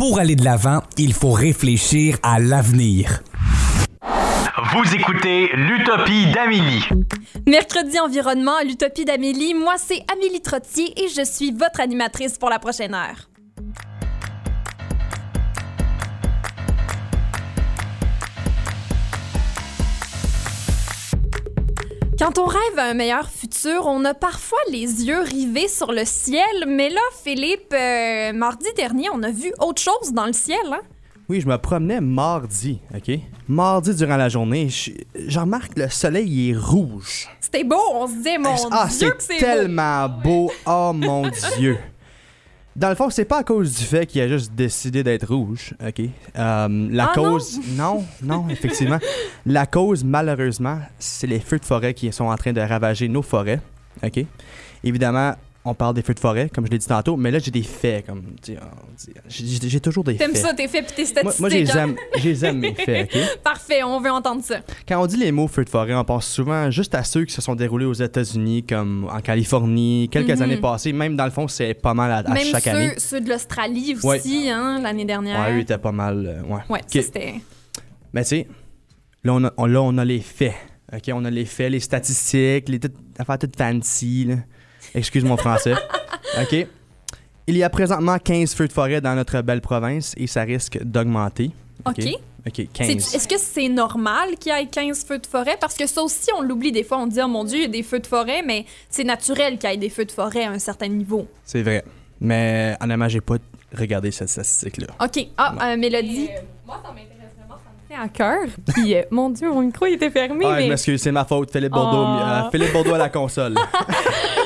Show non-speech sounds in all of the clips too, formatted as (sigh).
Pour aller de l'avant, il faut réfléchir à l'avenir. Vous écoutez l'Utopie d'Amélie. Mercredi environnement à l'Utopie d'Amélie, moi c'est Amélie Trottier et je suis votre animatrice pour la prochaine heure. Quand on rêve à un meilleur futur, on a parfois les yeux rivés sur le ciel, mais là, Philippe, euh, mardi dernier, on a vu autre chose dans le ciel, hein? Oui, je me promenais mardi, OK? Mardi durant la journée, je, je remarque que le soleil est rouge. C'était beau, on se disait, mon ah, Dieu que c'est beau! tellement beau. Oh mon (laughs) Dieu. Dans le fond, c'est pas à cause du fait qu'il a juste décidé d'être rouge, OK? Euh, la Ah, cause... (laughs) Non, non, effectivement. la cause, malheureusement, c'est les feux de forêt qui sont en train de ravager nos forêts, OK? Évidemment, on parle des feux de forêt, comme je l'ai dit tantôt, mais là, j'ai des faits, comme... tu sais, on dit- J'ai j'ai toujours des T'aimes faits. ça, tes faits pis tes Moi, statistiques. moi, je les hein? aime, je les aime, mes faits, OK? (laughs) Parfait, on veut entendre ça. Quand on dit les mots feux de forêt, on pense souvent juste à ceux qui se sont déroulés aux États-Unis, comme en Californie, quelques Mhm. années passées. Même dans le fond, c'est pas mal à, à Même chaque ceux, année. ceux de l'Australie aussi, Ouais. hein, l'année dernière. Ouais, eux étaient pas mal. euh, ouais. Ouais, Ok. c'était. Mais tu sais, là on, a, on- là, on a les faits. OK, on a les faits, les statistiques, les toutes- affaires toutes fancy. là. Excuse mon français. (laughs) OK. Il y a présentement 15 feux de forêt dans notre belle province et ça risque d'augmenter. OK? OK, C'est- 15. Est-ce que c'est normal qu'il y ait 15 feux de forêt? Parce que ça aussi, on l'oublie des fois. On dit, oh mon Dieu, il y a des feux de forêt, mais c'est naturel qu'il y ait des feux de forêt à un certain niveau. C'est vrai. Mais honnêtement, j'ai pas regardé cette statistique-là. OK. Ah, euh, Mélodie. moi, ça m'intéresse vraiment, ça à cœur. (laughs) Puis, euh, mon Dieu, mon micro il était fermé, Ah, je mais, m'excuse, c'est ma faute. Philippe Bordeaux, Oh. euh, Philippe Bordeaux à la console. (laughs)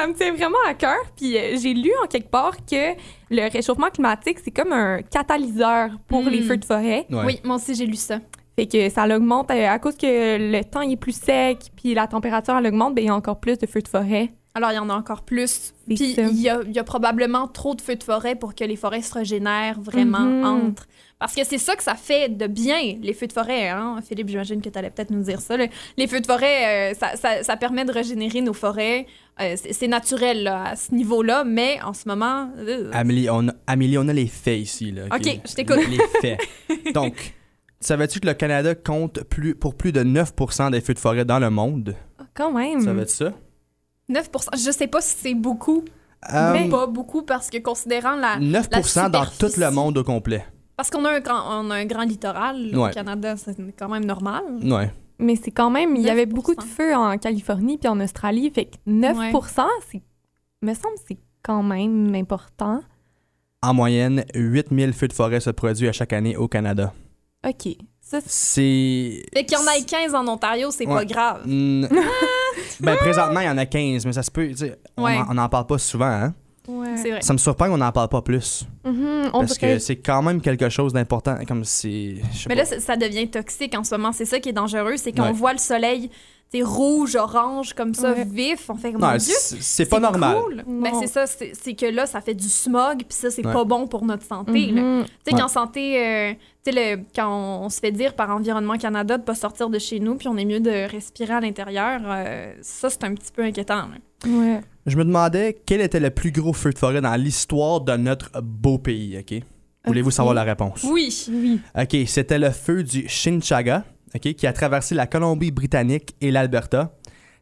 ça me tient vraiment à cœur. Puis, euh, j'ai lu en quelque part que le réchauffement climatique, c'est comme un catalyseur pour les feux de forêt. Ouais. Oui, moi aussi, j'ai lu ça. Fait que ça l'augmente euh, à cause que le temps il est plus sec, puis la température elle augmente, ben il y a encore plus de feux de forêt. Alors, il y en a encore plus. Puis, ça. il y a, il y a probablement trop de feux de forêt pour que les forêts se régénèrent vraiment Mhm. entre. Parce que c'est ça que ça fait de bien, les feux de forêt. Hein? Philippe, j'imagine que tu allais peut-être nous dire ça. là. Les feux de forêt, euh, ça, ça- ça permet de régénérer nos forêts. Euh, c'est naturel là, à ce niveau-là, mais en ce moment. euh, Amélie, on a, Amélie, on a les faits ici. Là, Ok, je t'écoute. Les faits. (laughs) Donc, savais-tu que le Canada compte plus, pour plus de 9% des feux de forêt dans le monde? Ah, quand même. Savais-tu ça? 9 Je sais pas si c'est beaucoup, Euh, mais pas beaucoup, parce que considérant la. 9% dans tout le monde au complet. Parce qu'on a, un grand- on a un grand littoral Ouais. au Canada, c'est quand même normal. Ouais. Mais c'est quand même, il y avait 9%. beaucoup de feux en Californie puis en Australie, fait que 9%, c'est, me semble, que c'est quand même important. En moyenne, 8000 feux de forêt se produisent à chaque année au Canada. Ok, ça c'est. Fait qu'il y en a 15 en Ontario, c'est pas Ouais. grave. Mm. (laughs) ben, présentement, il y en a 15, mais ça se peut. tu sais, On Ouais. en- on n'en parle pas souvent, hein? Ouais. C'est vrai. Ça me surprend qu'on n'en parle pas plus. Mhm, on parce que c'est quand même quelque chose d'important. Comme si. Mais pas. là, ça devient toxique en ce moment. C'est ça qui est dangereux, c'est qu'on Ouais. voit le soleil c'est rouge, orange, comme ça, Ouais. vif. On fait comme, Non, mon Dieu, c'est c'est pas normal. cool. Ben, c'est ça, c'est c'est que là, ça fait du smog, puis ça, c'est Ouais. pas bon pour notre santé. Mhm. Tu sais, Ouais. qu'en santé, euh, tu sais, quand on, on se fait dire par Environnement Canada de pas sortir de chez nous, puis on est mieux de respirer à l'intérieur, euh, ça, c'est un petit peu inquiétant. là. Ouais. Je me demandais quel était le plus gros feu de forêt dans l'histoire de notre beau pays, OK? Voulez-vous savoir la réponse? Oui. Oui. OK, c'était le feu du Chinchaga, OK, qui a traversé la Colombie-Britannique et l'Alberta.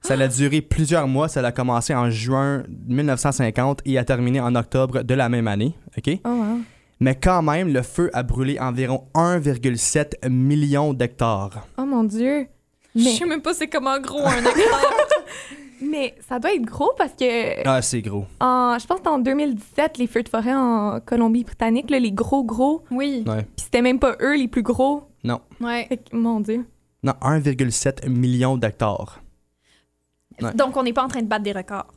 Ça a duré plusieurs mois. Ça a commencé en juin 1950 et a terminé en octobre de la même année, OK? Oh, wow. Mais quand même, le feu a brûlé environ 1,7 million d'hectares. Oh mon Dieu. Je Mais, sais même pas c'est comment gros un (laughs) hectare. Mais ça doit être gros parce que Ah, c'est gros. en, je pense que en 2017, les feux de forêt en Colombie-Britannique, là, les gros gros, oui. Ouais. puis c'était même pas eux les plus gros. Non. Ouais. Fait que, mon Dieu. Non, 1,7 million d'hectares. Ouais. Donc, on n'est pas en train de battre des records.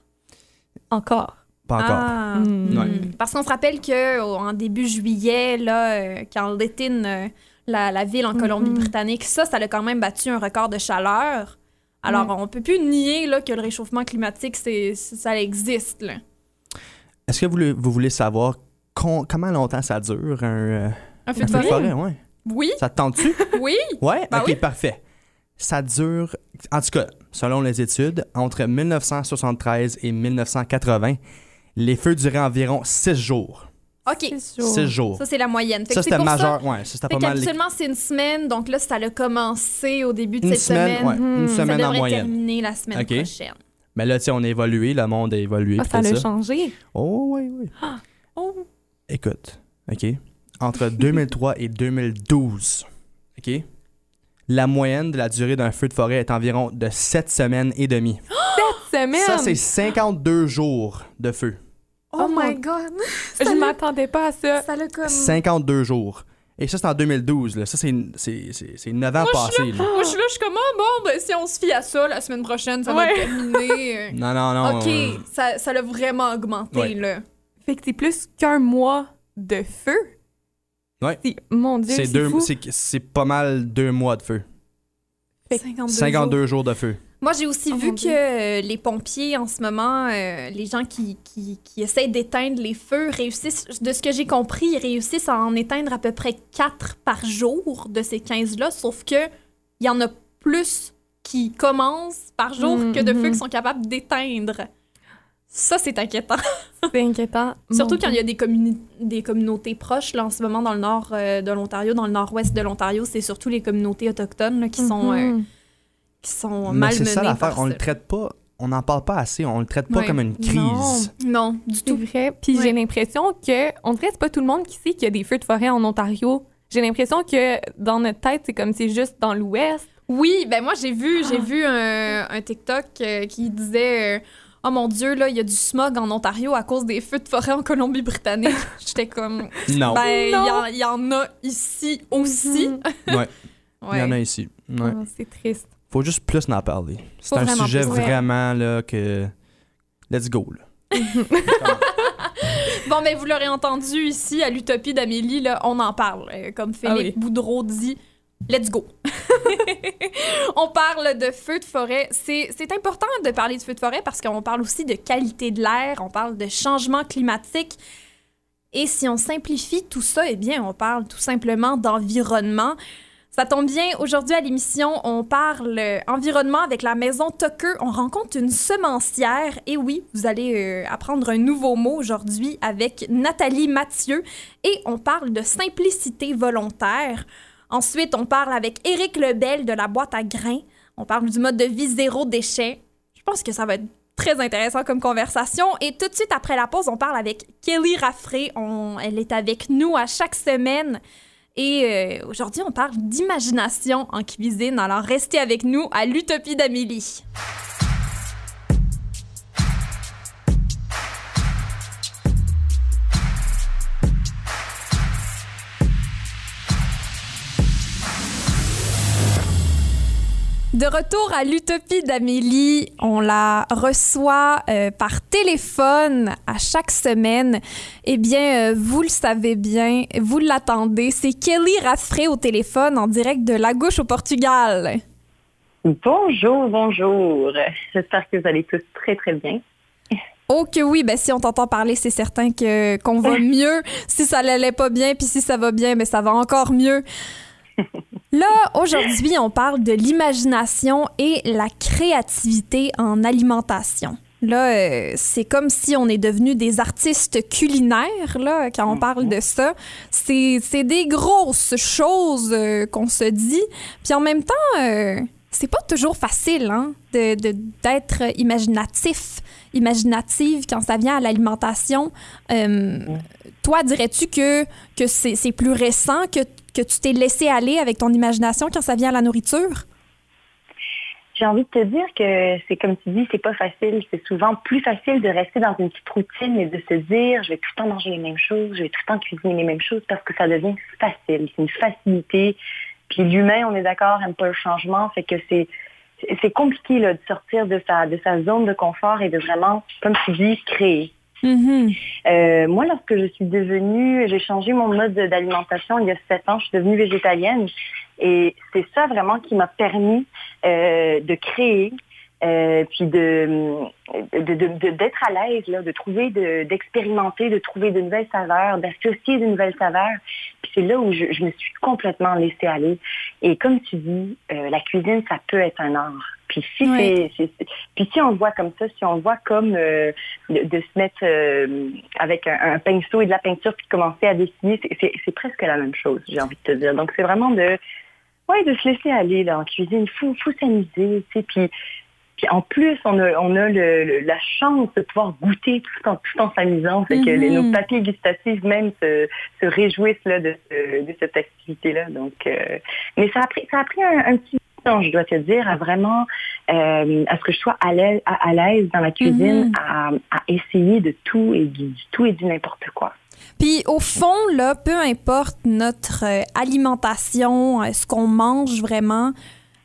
Encore. Pas encore. Ah. Mm. Ouais. Mm. Parce qu'on se rappelle que au- en début juillet, là, euh, quand Lettin, euh, la, la ville en Colombie-Britannique, ça, ça a quand même battu un record de chaleur. Alors, Ouais. on peut plus nier là, que le réchauffement climatique, c'est, ça existe. Là. Est-ce que vous, le- vous voulez savoir con- comment longtemps ça dure, un, euh, Un feu un de feu de forêt? forêt? Ouais. Oui, Ça te tente-tu? (laughs) oui. Ouais? Ben ok, oui. parfait. Ça dure, en tout cas, selon les études, entre 1973 et 1980, les feux duraient environ 6 jours. OK. Six jours. 6 jours. Ça, c'est la moyenne. Fait Ça, c'était majeur. Ouais, ça, c'était pas mal. qu'habituellement, c'est une semaine. Donc là, ça a commencé au début de Une cette semaine, semaine. ouais, une Hmm. Ça semaine en devrait moyenne. terminer la semaine prochaine. Mais là, tu sais, on a évolué, le monde a évolué. Ah, ça ça. changé. Oh, oui, oui. Oh. Écoute, OK. Entre (laughs) 2003 et 2012, OK, la moyenne de la durée d'un feu de forêt est environ de 7 semaines et demie. (gasps) Semaine. Ça, c'est 52 jours de feu. Oh my god! (laughs) Je m'attendais pas à ça. Ça l'a comme. 52 jours. Et ça, c'est en 2012. Là. Ça, c'est c'est- c'est- c'est 9 ans Moi, je passés. Moi, je suis là, je suis comme, ah, bon, ben, si on se fie à ça, la semaine prochaine, ça va Ouais. euh. (laughs) Non, non, non. OK, euh, ça, ça l'a vraiment augmenté, Ouais. là. Fait que c'est plus qu'un mois de feu? Ouais. C'est- Mon Dieu, c'est c'est deux- fou. c'est c'est pas mal deux mois de feu. Fait- 52, 52 jours de feu. Moi, j'ai aussi Oh vu que euh, les pompiers, en ce moment, euh, les gens qui, qui, qui essayent d'éteindre les feux, réussissent, de ce que j'ai compris, ils réussissent à en éteindre à peu près 4 par jour de ces 15-là, sauf que il y en a plus qui commencent par jour Mm, que de feux mhm. qui sont capables d'éteindre. Ça, c'est inquiétant. (laughs) C'est inquiétant. Surtout quand il y a des, des communautés proches, là, en ce moment, dans le nord euh, de l'Ontario, dans le nord-ouest de l'Ontario, c'est surtout les communautés autochtones là, qui, sont, Mhm. Qui sont malmenées c'est ça l'affaire. On le traite pas. On n'en parle pas assez. On le traite pas Ouais. comme une crise. Non, du C'est tout. vrai. Puis Ouais. j'ai l'impression que, on dirait que c'est pas tout le monde qui sait qu'il y a des feux de forêt en Ontario. J'ai l'impression que dans notre tête, c'est comme c'est juste dans l'Ouest. Oui, ben moi j'ai vu, Ah. j'ai vu un, un TikTok euh, qui disait euh, Oh mon Dieu, là, il y a du smog en Ontario à cause des feux de forêt en Colombie-Britannique. (laughs) J'étais comme Non. Ben, il y, Non. en- il y en a ici aussi. Ouais. (laughs) Il Ouais. y en a ici. Ouais. Ah, c'est triste. Faut juste plus en parler. C'est un vraiment sujet plus, ouais. vraiment là que. Let's go. Là. (laughs) Bon, ben, vous l'aurez entendu ici à l'Utopie d'Amélie, là, on en parle. Euh, comme Philippe Ah Boudreau dit, let's go. (laughs) on parle de feux de forêt. C'est c'est important de parler de feux de forêt parce qu'on parle aussi de qualité de l'air, on parle de changement climatique. Et si on simplifie tout ça, eh bien, on parle tout simplement d'environnement. Ça tombe bien, aujourd'hui à l'émission, on parle euh, environnement avec la maison Tucker. On rencontre une semencière. Et oui, vous allez euh, apprendre un nouveau mot aujourd'hui avec Nathalie Mathieu. Et on parle de simplicité volontaire. Ensuite, on parle avec Éric Lebel de la boîte à grains. On parle du mode de vie zéro déchet. Je pense que ça va être très intéressant comme conversation. Et tout de suite après la pause, on parle avec Kelly Raffray. Elle est avec nous à chaque semaine. Et euh, aujourd'hui, on parle d'imagination en cuisine. Alors, restez avec nous à l'Utopie d'Amélie. De retour à l'Utopie d'Amélie, on la reçoit euh, par téléphone à chaque semaine. Eh bien, euh, vous le savez bien, vous l'attendez, c'est Kelly Raffray au téléphone en direct de La Gauche au Portugal. Bonjour, bonjour. J'espère que vous allez tous très, très bien. Oh que oui, ben si on t'entend parler, c'est certain que qu'on va (laughs) mieux. Si ça l'allait pas bien, puis si ça va bien, ben ça va encore mieux. (laughs) Là, aujourd'hui, on parle de l'imagination et la créativité en alimentation. Là, euh, c'est comme si on est devenu des artistes culinaires, là, quand on parle de ça. C'est des grosses choses euh, qu'on se dit. Puis en même temps, euh, c'est pas toujours facile, hein, de- de- d'être imaginatif, imaginative quand ça vient à l'alimentation. Toi, dirais-tu que, que c'est plus récent, que, que tu t'es laissé aller avec ton imagination quand ça vient à la nourriture? J'ai envie de te dire que c'est comme tu dis, c'est pas facile. C'est souvent plus facile de rester dans une petite routine et de se dire, je vais tout le temps manger les mêmes choses, je vais tout le temps cuisiner les mêmes choses parce que ça devient facile. C'est une facilité. Puis l'humain, on est d'accord, aime pas le changement, fait que c'est compliqué de sortir de sa de sa zone de confort et de vraiment, comme tu dis, créer. Mhm. Euh, moi, lorsque je suis devenue, j'ai changé mon mode d'alimentation il y a sept ans, je suis devenue végétalienne. Et c'est ça vraiment qui m'a permis euh, de créer, euh, puis de de- de- de- d'être à l'aise, là, de trouver, de- d'expérimenter, de, trouver de nouvelles saveurs, d'associer de nouvelles saveurs. Puis c'est là où je, je me suis complètement laissée aller. Et comme tu dis, euh, la cuisine, ça peut être un art. Puis si, puis si on le voit comme ça, si on le voit comme euh, de, de se mettre euh, avec un, un pinceau et de la peinture puis de commencer à dessiner, c'est- presque la même chose, j'ai envie de te dire. Donc c'est vraiment de ouais, de se laisser aller là, en cuisine. Il faut, faut s'amuser, tu sais. Puis, puis en plus, on a, on a le- le- la chance de pouvoir goûter tout en, tout en s'amusant. Fait que les- Mhm. nos papiers gustatifs même se, se réjouissent là, de, ce- de cette activité-là. Donc, euh, mais ça a pris, ça a pris un, un petit temps, je dois te dire, à vraiment, euh, à ce que je sois à l'aise, à, dans la cuisine, Mhm. à, à essayer de tout et du, du tout et du n'importe quoi. Puis au fond, là, peu importe notre euh, alimentation, ce qu'on mange vraiment,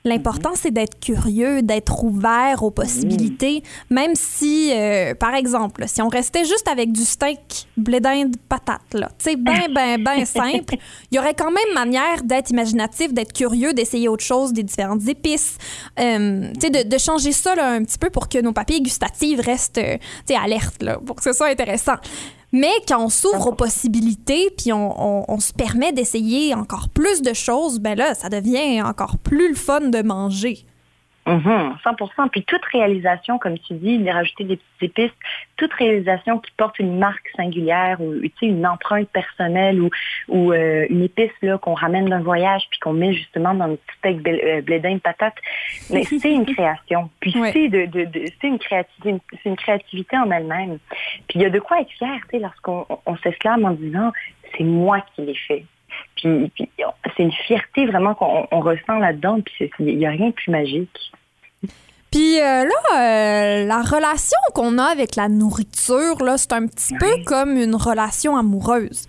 l'important c'est d'être curieux, d'être ouvert aux possibilités. Même si, euh, par exemple, si on restait juste avec du steak, blé d'Inde, patate, là, tu sais, ben, ben, ben (laughs) simple, il y aurait quand même manière d'être imaginatif, d'être curieux, d'essayer autre chose, des différentes épices, euh, tu sais, de, de changer ça là, un petit peu pour que nos papiers gustatifs restent, euh, tu sais, alertes, là, pour que ce soit intéressant. Mais quand on s'ouvre aux possibilités, puis on, se permet d'essayer encore plus de choses, ben là, ça devient encore plus le fun de manger. Mhm, 100%. Puis toute réalisation, comme tu dis, de rajouter des petites épices, toute réalisation qui porte une marque singulière ou tu sais, une empreinte personnelle ou, ou euh, une épice là, qu'on ramène d'un voyage puis qu'on met justement dans notre petit steak euh, blé d'Inde patate, mais (laughs) c'est une création. Puis Ouais. c'est de, de, de- c'est une créativité, c'est une créativité en elle-même. Puis il y a de quoi être fier, tu sais, lorsqu'on on, on s'exclame en disant c'est moi qui l'ai fait. Puis, puis c'est une fierté vraiment qu'on on ressent là-dedans. Puis il n'y a rien de plus magique. Puis euh, là, euh, la relation qu'on a avec la nourriture, là, c'est un petit peu comme une relation amoureuse.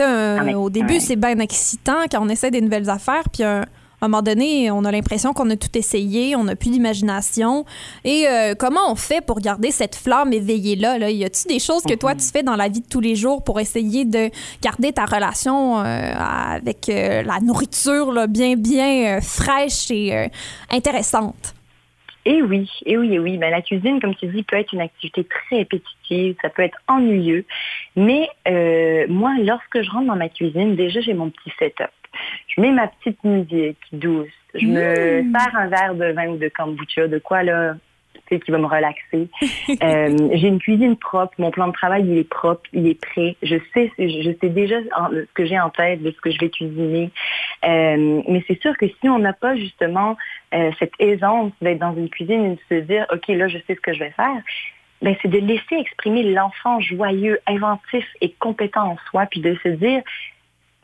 Ah, mais- au début, ouais. c'est bien excitant quand on essaie des nouvelles affaires, puis un- à un moment donné, on a l'impression qu'on a tout essayé, on n'a plus d'imagination. Et euh, comment on fait pour garder cette flamme éveillée-là? Là? Y a-t-il des choses que toi, tu fais dans la vie de tous les jours pour essayer de garder ta relation euh, avec euh, la nourriture bien, bien fraîche et intéressante? Et oui, et oui, et oui. Ben, la cuisine, comme tu dis, peut être une activité très répétitive, ça peut être ennuyeux. Mais moi, lorsque je rentre dans ma cuisine, déjà, j'ai mon petit setup. Je mets ma petite musique douce. Je me sers un verre de vin ou de kombucha, de quoi là, tu sais, qui va me relaxer. (laughs) Euh, j'ai une cuisine propre. Mon plan de travail, il est propre, il est prêt. Je sais, je sais déjà en- ce que j'ai en tête de ce que je vais cuisiner. Euh, mais c'est sûr que si on n'a pas justement euh, cette aisance d'être dans une cuisine et de se dire, OK, là, je sais ce que je vais faire, ben, c'est de laisser exprimer l'enfant joyeux, inventif et compétent en soi, puis de se dire,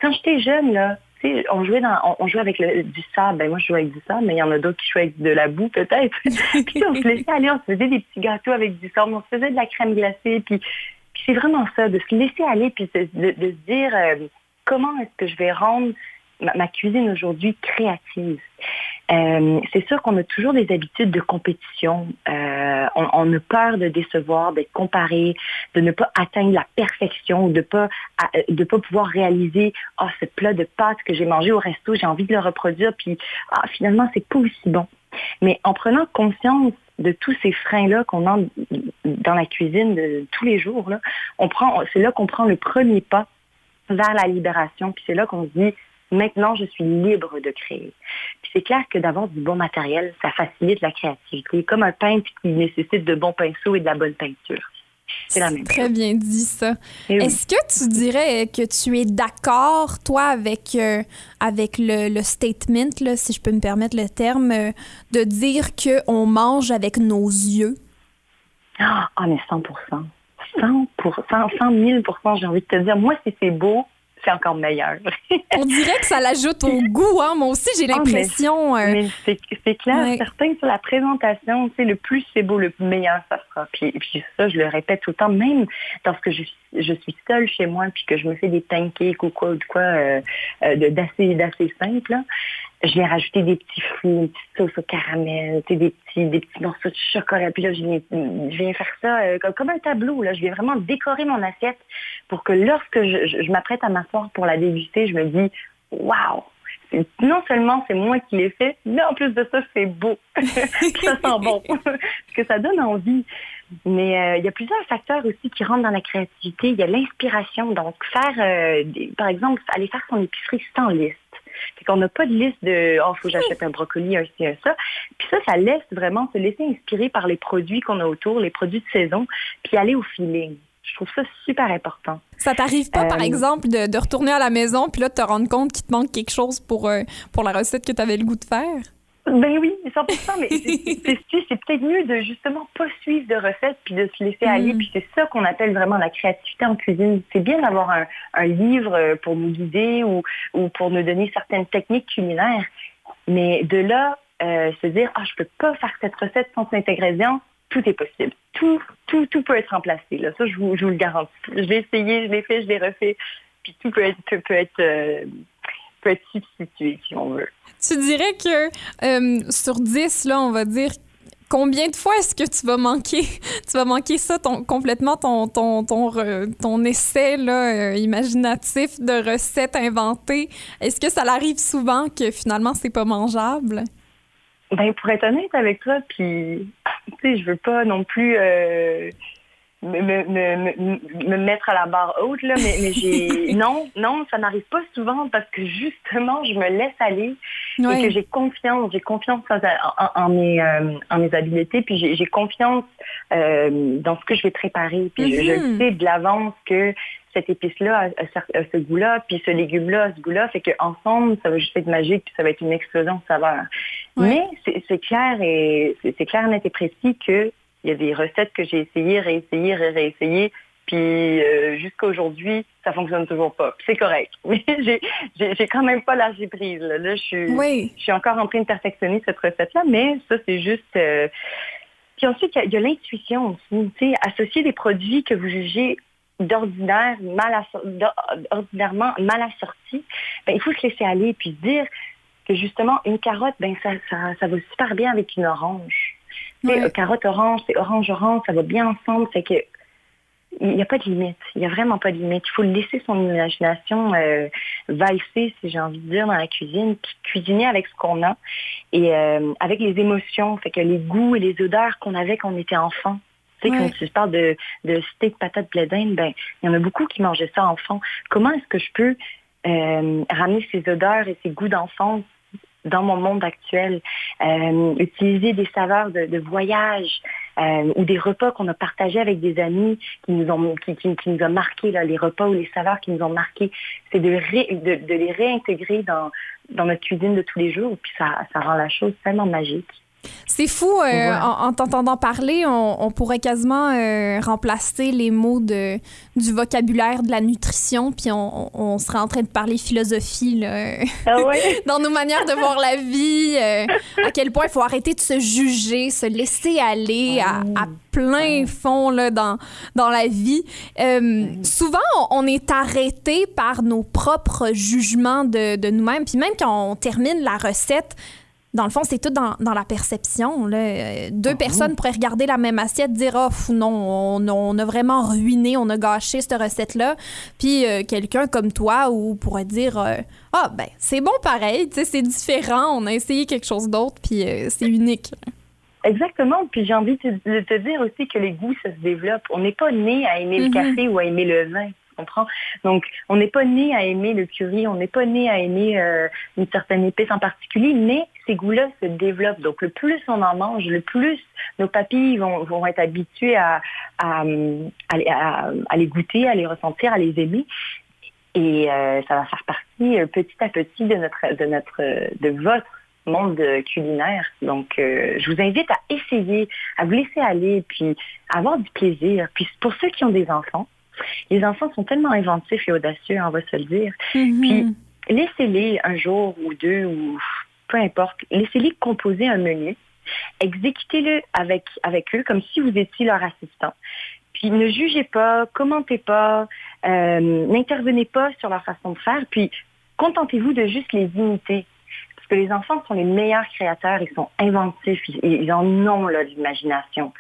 quand j'étais jeune, là, tu sais, on jouait dans, on, on jouait avec le- du sable. Ben, moi, je jouais avec du sable, mais il y en a d'autres qui jouaient avec de la boue, peut-être. (laughs) puis on se (laughs) laissait aller, on se faisait des petits gâteaux avec du sable, on se faisait de la crème glacée, puis, puis c'est vraiment ça, de se laisser aller, puis de, de- de se dire, euh, comment est-ce que je vais rendre ma, ma cuisine aujourd'hui créative? Euh, c'est sûr qu'on a toujours des habitudes de compétition. Euh, on, on a peur de décevoir, d'être comparé, de ne pas atteindre la perfection, de pas à- de pas pouvoir réaliser ah ce plat de pâtes que j'ai mangé au resto, j'ai envie de le reproduire, puis ah finalement c'est pas aussi bon. Mais en prenant conscience de tous ces freins-là qu'on a dans la cuisine de tous les jours, là, on prend, c'est là qu'on prend le premier pas vers la libération, puis c'est là qu'on se dit maintenant je suis libre de créer. Puis c'est clair que d'avoir du bon matériel, ça facilite la créativité, comme un peintre qui nécessite de bons pinceaux et de la bonne peinture. C'est la même Très chose. bien dit ça. Oui. Est-ce que tu dirais que tu es d'accord, toi, avec, euh, avec le, le statement, là, si je peux me permettre le terme, euh, de dire qu'on mange avec nos yeux? Ah, mais 100 100 100 000 j'ai envie de te dire. Moi, si c'est beau, c'est encore meilleur. (laughs) On dirait que ça l'ajoute au goût, hein? Moi aussi, j'ai Ah, mais- l'impression. euh, Mais c'est c'est clair, Ouais. certain sur la présentation, tu sais, le plus c'est beau, le meilleur ça sera. Puis, puis ça, je le répète tout le temps, même lorsque je, je suis seule chez moi, puis que je me fais des pancakes ou quoi, ou de quoi euh, euh, de- d'assez d'assez simple, là, je viens rajouter des petits fruits, une petite sauce au caramel, des petits, des petits morceaux de chocolat. Puis là, je viens, je viens faire ça euh, comme, comme un tableau. Là. Je viens vraiment décorer mon assiette pour que lorsque je, je- je m'apprête à m'asseoir pour la déguster, je me dis, waouh, non seulement c'est moi qui l'ai fait, mais en plus de ça, c'est beau. (laughs) Ça sent bon. (laughs) Parce que ça donne envie. Mais euh, il y a plusieurs facteurs aussi qui rentrent dans la créativité. Il y a l'inspiration. Donc, faire, euh, des- par exemple, aller faire son épicerie sans liste. Fait qu'on n'a pas de liste de « Oh, faut que j'achète un brocoli, un ci, un ça ». Puis ça, ça laisse vraiment se laisser inspirer par les produits qu'on a autour, les produits de saison, puis aller au feeling. Je trouve ça super important. Ça t'arrive pas, par Euh, exemple, de, de retourner à la maison puis là, de te rendre compte qu'il te manque quelque chose pour, euh, pour la recette que tu avais le goût de faire? Ben oui, 100 mais (laughs) c'est- peut-être mieux de justement pas suivre de recettes puis de se laisser aller. Mm. Puis c'est ça qu'on appelle vraiment la créativité en cuisine. C'est bien d'avoir un, un livre euh, pour nous guider ou, ou pour nous donner certaines techniques culinaires. Mais de là, euh, se dire, ah, je peux pas faire cette recette sans cet ingrédient, tout est possible. Tout, tout, tout peut être remplacé. Là. Ça, je vous, je vous le garantis. Je l'ai essayé, je l'ai fait, je l'ai refait. Puis tout peut être, peut, peut être, euh, peut être substitué, si on veut. Tu dirais que euh, sur 10, là, on va dire combien de fois est-ce que tu vas manquer (laughs) tu vas manquer ça ton, complètement ton ton ton, ton essai là, euh, imaginatif de recettes inventées? Est-ce que ça l'arrive souvent que finalement c'est pas mangeable? Ben, pour être honnête avec toi, puis, tu sais, je veux pas non plus euh, me, me, me, me- me mettre à la barre haute, là, mais, mais j'ai. (laughs) non, non, ça n'arrive pas souvent parce que justement, je me laisse aller et que j'ai confiance. J'ai confiance en, en- en mes, euh, en mes habiletés, puis j'ai confiance euh, dans ce que je vais préparer. Puis je- je, Mhm. sais de l'avance que cette épice-là a, ce goût-là, puis ce légume-là a ce goût-là. Fait qu'ensemble, ça va juste être magique, puis ça va être une explosion de saveurs. Ouais. Mais c'est clair et c'est c'est clair, net et précis que il y a des recettes que j'ai essayées, réessayées, ré- réessayées, puis euh, jusqu'à aujourd'hui, ça fonctionne toujours pas. Puis C'est correct. (laughs) Mais j'ai quand même pas lâché prise. Là, Là, je suis oui je suis encore en train de perfectionner cette recette-là, mais ça, c'est juste... euh, Puis ensuite, il y a- l'intuition aussi. Associer des produits que vous jugez d'ordinaire, mal ordinairement mal assortis, ben, il faut se laisser aller puis se dire que justement, une carotte, ben, ça, ça, ça va super bien avec une orange. Ouais. euh, carotte orange, c'est orange-orange, ça va bien ensemble. Fait que il n'y a pas de limite. Il n'y a vraiment pas de limite. Il faut laisser son imagination euh, valser, si j'ai envie de dire, dans la cuisine, puis cuisiner avec ce qu'on a et euh, avec les émotions. Fait que les goûts et les odeurs qu'on avait quand on était enfant. Tu sais, Ouais. quand tu parles de, de steak, patate, blé d'Inde, ben, il y en a beaucoup qui mangeaient ça enfant. Comment est-ce que je peux euh, ramener ces odeurs et ces goûts d'enfance dans mon monde actuel, euh, utiliser des saveurs de, de voyage euh, ou des repas qu'on a partagés avec des amis qui nous ont qui, qui, nous marqué là, les repas ou les saveurs qui nous ont marqué, c'est de, de, de les réintégrer dans dans notre cuisine de tous les jours, puis ça, ça rend la chose tellement magique. C'est fou, euh, Voilà. en, en t'entendant parler, on, on pourrait quasiment euh, remplacer les mots de, du vocabulaire de la nutrition, puis on, on serait en train de parler philosophie là, Ah ouais? (laughs) dans nos manières de voir la vie, euh, à quel point il faut arrêter de se juger, se laisser aller à, à plein fond là, dans, dans la vie. Souvent, on, on est arrêté par nos propres jugements de, de nous-mêmes, puis même quand on termine la recette, dans le fond, c'est tout dans, dans la perception. Là. Euh, Deux personnes pourraient regarder la même assiette, dire Oh, non, on, on a vraiment ruiné, on a gâché cette recette-là. Puis euh, quelqu'un comme toi ou pourrait dire euh, Ah, ben, c'est bon pareil, tu sais, c'est différent, on a essayé quelque chose d'autre, puis euh, c'est unique. Exactement. Puis j'ai envie de te, dire aussi que les goûts, ça se développe. On n'est pas né à aimer Mhm. le café ou à aimer le vin. Comprends? Donc, on n'est pas né à aimer le curry, on n'est pas né à aimer euh, une certaine épice en particulier, mais ces goûts-là se développent. Donc, le plus on en mange, le plus nos papilles vont, vont être habituées à, à, les- goûter, à les ressentir, à les aimer. Et euh, ça va faire partie euh, petit à petit de notre, de notre, de votre monde culinaire. Donc, je vous invite à essayer, à vous laisser aller, puis à avoir du plaisir. Puis pour ceux qui ont des enfants, les enfants sont tellement inventifs et audacieux, on va se le dire. Puis laissez-les un jour ou deux ou peu importe, laissez-les composer un menu, exécutez-le avec, avec eux comme si vous étiez leur assistant. Puis ne jugez pas, commentez pas, euh, n'intervenez pas sur leur façon de faire, puis contentez-vous de juste les imiter. Parce que les enfants sont les meilleurs créateurs, ils sont inventifs, ils, ils en ont là, de l'imagination.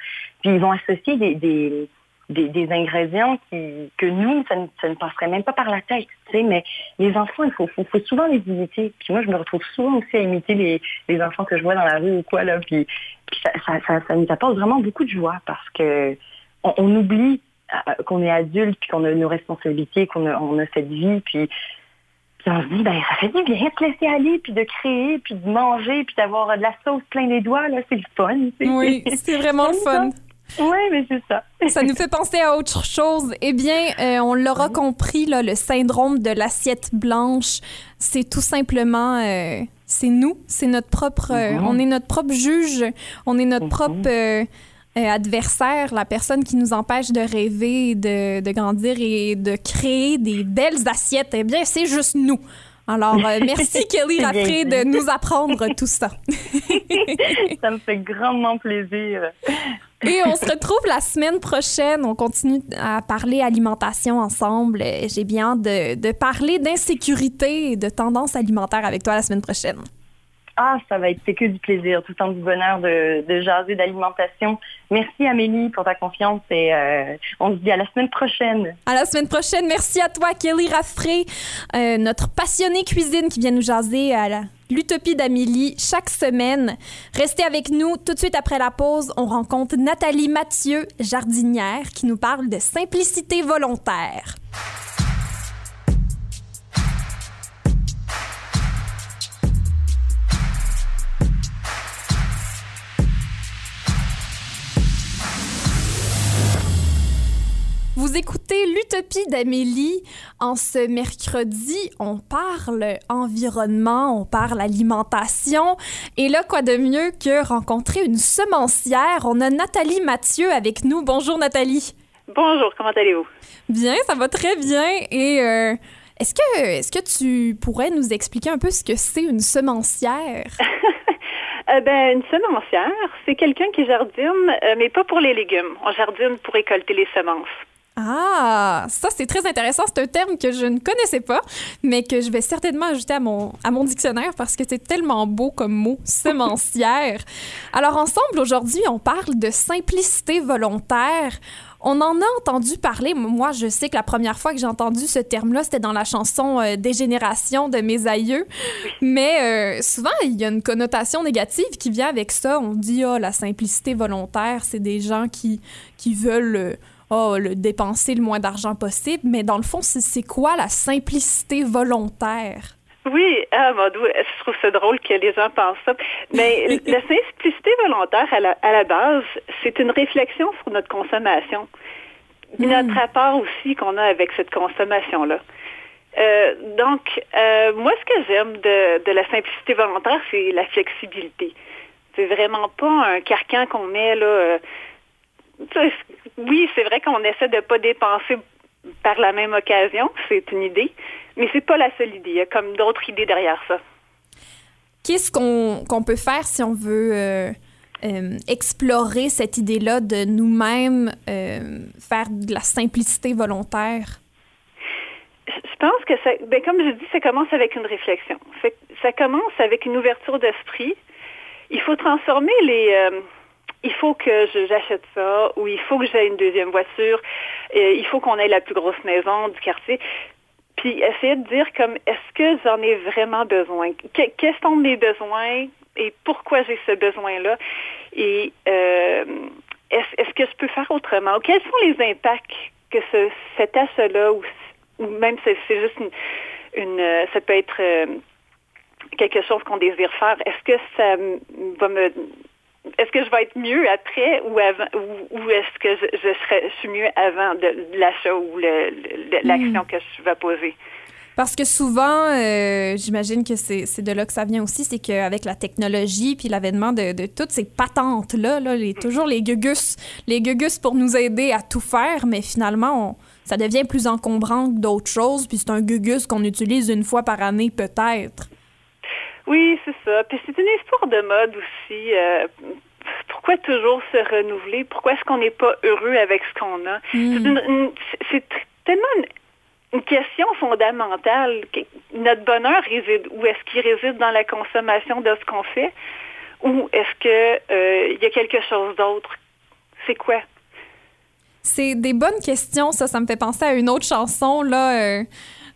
Puis ils vont associer des, des, des, des ingrédients qui, que nous, ça ne, ça ne passerait même pas par la tête. Tu sais, mais les enfants, il faut, faut, faut souvent les imiter. Puis moi, je me retrouve souvent aussi à imiter les, les enfants que je vois dans la rue ou quoi, là. Puis, puis ça, ça, ça, ça nous apporte vraiment beaucoup de joie parce que on, on oublie euh, qu'on est adulte, puis qu'on a nos responsabilités, qu'on a, on a cette vie, puis puis on se dit, ben, ça fait du bien de se laisser aller, puis de créer, puis de manger, puis d'avoir de la sauce plein les doigts, là, c'est le fun. tu sais. Oui, c'est vraiment (laughs) le fun. Oui, mais c'est ça. (laughs) Ça nous fait penser à autre chose. Eh bien, euh, on l'aura compris, là, le syndrome de l'assiette blanche, c'est tout simplement, euh, c'est nous, c'est notre propre, euh, Mhm. on est notre propre juge, on est notre Mhm. propre euh, adversaire, la personne qui nous empêche de rêver, de, de grandir et de créer des belles assiettes. Eh bien, c'est juste nous. Alors, euh, (laughs) merci Kelly Raffray de nous apprendre tout ça. (laughs) ça me fait grandement plaisir. Et on se retrouve la semaine prochaine. On continue à parler alimentation ensemble. J'ai bien hâte de, de parler d'insécurité et de tendances alimentaires avec toi la semaine prochaine. Ah, ça va être c'est que du plaisir, tout le temps du bonheur de, jaser d'alimentation. Merci Amélie pour ta confiance et euh, on se dit à la semaine prochaine. À la semaine prochaine. Merci à toi, Kelly Raffray, euh, notre passionnée cuisine qui vient nous jaser à l'Utopie d'Amélie chaque semaine. Restez avec nous. Tout de suite après la pause, on rencontre Nathalie Mathieu, jardinière, qui nous parle de simplicité volontaire. Vous écoutez l'Utopie d'Amélie. En ce mercredi, on parle environnement, on parle alimentation. Et là, quoi de mieux que rencontrer une semencière? On a Nathalie Mathieu avec nous. Bonjour Nathalie. Bonjour, comment allez-vous? Bien, ça va très bien. Et euh, est-ce que, est-ce que tu pourrais nous expliquer un peu ce que c'est une semencière? (laughs) Euh, ben, une semencière, c'est quelqu'un qui jardine, euh, mais pas pour les légumes. On jardine pour récolter les semences. Ah, ça c'est très intéressant. C'est un terme que je ne connaissais pas, mais que je vais certainement ajouter à mon, à mon dictionnaire parce que c'est tellement beau comme mot, semencière. (laughs) Alors ensemble, aujourd'hui, on parle de simplicité volontaire. On en a entendu parler. Moi, je sais que la première fois que j'ai entendu ce terme-là, c'était dans la chanson euh, Des générations de mes aïeux. (laughs) Mais euh, souvent, il y a une connotation négative qui vient avec ça. On dit, ah, la simplicité volontaire, c'est des gens qui, qui veulent... euh, oh, le dépenser le moins d'argent possible, mais dans le fond, c'est- quoi la simplicité volontaire? Oui, ah, mon Dieu, je trouve ça drôle que les gens pensent ça. Mais (laughs) la simplicité volontaire, à la, à la base, c'est une réflexion sur notre consommation. Puis notre rapport aussi qu'on a avec cette consommation-là. Euh, donc, euh, moi, ce que j'aime de, de la simplicité volontaire, c'est la flexibilité. C'est vraiment pas un carcan qu'on met là. euh, oui, c'est vrai qu'on essaie de pas dépenser par la même occasion, c'est une idée, mais c'est pas la seule idée. Il y a comme d'autres idées derrière ça. Qu'est-ce qu'on peut faire si on veut euh, euh, explorer cette idée-là de nous-mêmes euh, faire de la simplicité volontaire? Je pense que ça, ben comme je dis, ça commence avec une réflexion. Ça commence avec une ouverture d'esprit. Il faut transformer les. Il faut que j'achète ça, ou il faut que j'ai une deuxième voiture, il faut qu'on ait la plus grosse maison du quartier. Puis essayer de dire comme est-ce que j'en ai vraiment besoin? Que- quels sont mes besoins et pourquoi j'ai ce besoin-là? Et euh, est-ce, que je peux faire autrement? Quels sont les impacts que ce, cet achat-là ou, ou même c'est, juste une, euh, ça peut être euh, quelque chose qu'on désire faire. Est-ce que ça va me est-ce que je vais être mieux après ou avant ou, ou est-ce que je, je serais je suis mieux avant de, de l'achat ou le- le- l'action que je vais poser? Parce que souvent, euh, j'imagine que c'est c'est de là que ça vient aussi, c'est qu'avec la technologie puis l'avènement de, de toutes ces patentes-là, là, les, toujours les gugus, les gugus pour nous aider à tout faire, mais finalement, on- ça devient plus encombrant que d'autres choses, puis c'est un gugus qu'on utilise une fois par année peut-être. Oui, c'est ça. Puis c'est une histoire de mode aussi. euh, pourquoi toujours se renouveler? Pourquoi est-ce qu'on n'est pas heureux avec ce qu'on a? C'est une- une- c'est tellement une, une question fondamentale. Notre bonheur réside où? Est-ce qu'il réside dans la consommation de ce qu'on fait? Ou est-ce que euh, il y a quelque chose d'autre? C'est quoi? C'est des bonnes questions, ça. Ça me fait penser à une autre chanson, là, euh,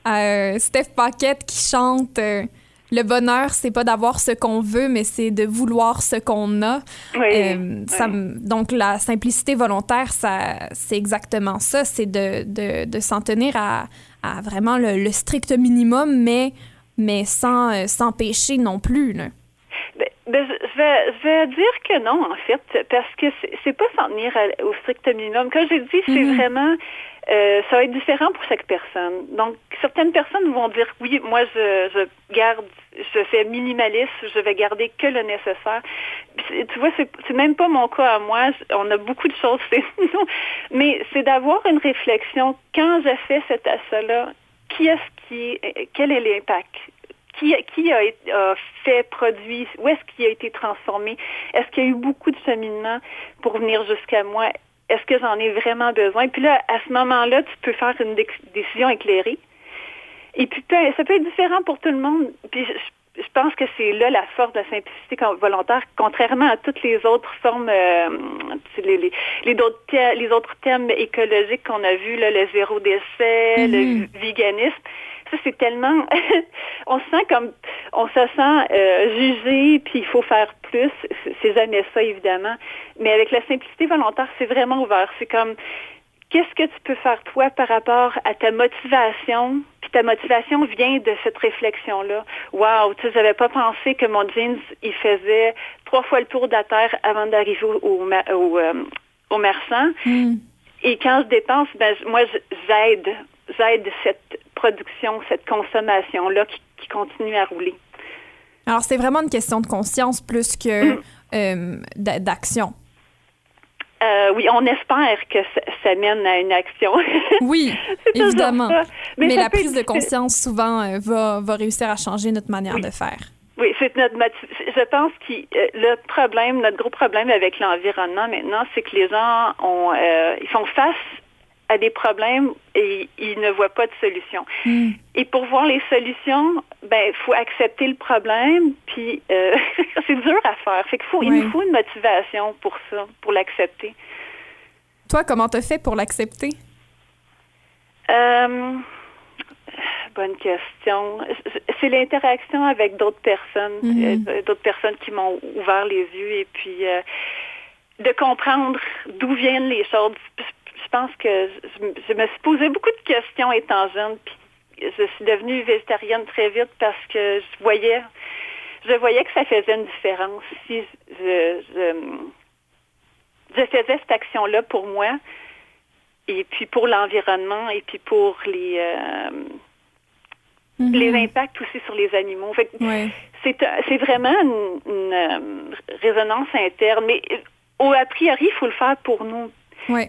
à euh, Steph Paquette qui chante euh, Le bonheur, c'est pas d'avoir ce qu'on veut, mais c'est de vouloir ce qu'on a. Oui. Euh, ça oui. me- donc, la simplicité volontaire, ça, c'est exactement ça. C'est de, de, de s'en tenir à, à vraiment le, le strict minimum, mais, mais sans, euh, péché non plus. Là. Ben, ben, je, vais, je vais dire que non, en fait, parce que c'est- pas s'en tenir au strict minimum. Comme j'ai dit, c'est Mhm. vraiment, euh, ça va être différent pour chaque personne. Donc, certaines personnes vont dire, oui, moi, je, garde, je fais minimaliste, je vais garder que le nécessaire. Tu vois, c'est même pas mon cas à moi. On a beaucoup de choses, (laughs) mais c'est d'avoir une réflexion. Quand je fais cet achat-là, qui est-ce qui, euh, quel est l'impact? qui, a, a fait, produit, où est-ce qu'il a été transformé? Est-ce qu'il y a eu beaucoup de cheminement pour venir jusqu'à moi? Est-ce que j'en ai vraiment besoin? Puis là, à ce moment-là, tu peux faire une déc- décision éclairée. Et puis, ça peut être différent pour tout le monde. Puis, je, je pense que c'est là la force de la simplicité volontaire, contrairement à toutes les autres formes, euh, les, les, les, d'autres thè- les autres thèmes écologiques qu'on a vus, là, le zéro déchet, le véganisme. Ça, c'est tellement... (laughs) on se sent comme... On se sent euh, jugé, puis il faut faire plus. C'est- jamais ça, évidemment. Mais avec la simplicité volontaire, c'est vraiment ouvert. C'est comme... Qu'est-ce que tu peux faire toi par rapport à ta motivation? Puis ta motivation vient de cette réflexion-là. Wow, tu sais, j'avais pas pensé que mon jeans, il faisait trois fois le tour de la terre avant d'arriver au, au, au, euh, au marchand. Et quand je dépense, ben, moi, j'aide, j'aide cette production, cette consommation-là qui, qui continue à rouler. Alors, c'est vraiment une question de conscience plus que Mm. euh, d'a- d'action. Euh, oui, on espère que ça, ça mène à une action. (laughs) Oui, évidemment. Mais, la prise de conscience, souvent, euh, va, va réussir à changer notre manière de faire. Oui, c'est notre Je pense que le problème, notre gros problème avec l'environnement maintenant, c'est que les gens ont, ils font face à des problèmes et ils ne voient pas de solution. Hmm. Et pour voir les solutions, ben, faut accepter le problème, puis euh, (laughs) c'est dur à faire. Fait qu'il faut, il nous faut une motivation pour ça, pour l'accepter. Toi, comment t'as fait pour l'accepter? Euh, bonne question. C'est l'interaction avec d'autres personnes, Mhm. euh, d'autres personnes qui m'ont ouvert les yeux et puis de comprendre d'où viennent les choses. Je, pense que je, me suis posé beaucoup de questions étant jeune, puis je suis devenue végétarienne très vite parce que je voyais, je voyais que ça faisait une différence si je, je, je faisais cette action-là pour moi et puis pour l'environnement et puis pour les euh, Mhm. les impacts aussi sur les animaux. Ouais. c'est un- c'est vraiment une, une, euh, résonance interne, mais euh, au a priori, il faut le faire pour nous.